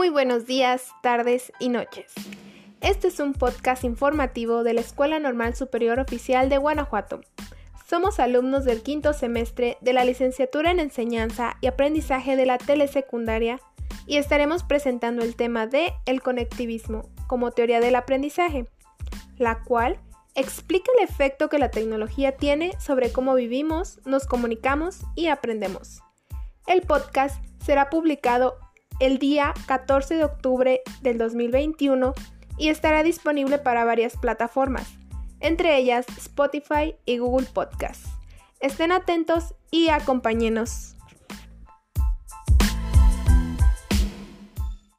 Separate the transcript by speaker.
Speaker 1: Muy buenos días, tardes y noches. Este es un podcast informativo de la Escuela Normal Superior Oficial de Guanajuato. Somos alumnos del quinto semestre de la licenciatura en Enseñanza y Aprendizaje de la Telesecundaria y estaremos presentando el tema de el conectivismo como teoría del aprendizaje, la cual explica el efecto que la tecnología tiene sobre cómo vivimos, nos comunicamos y aprendemos. El podcast será publicado el día 14 de octubre del 2021 y estará disponible para varias plataformas, entre ellas Spotify y Google Podcast. Estén atentos y acompáñenos.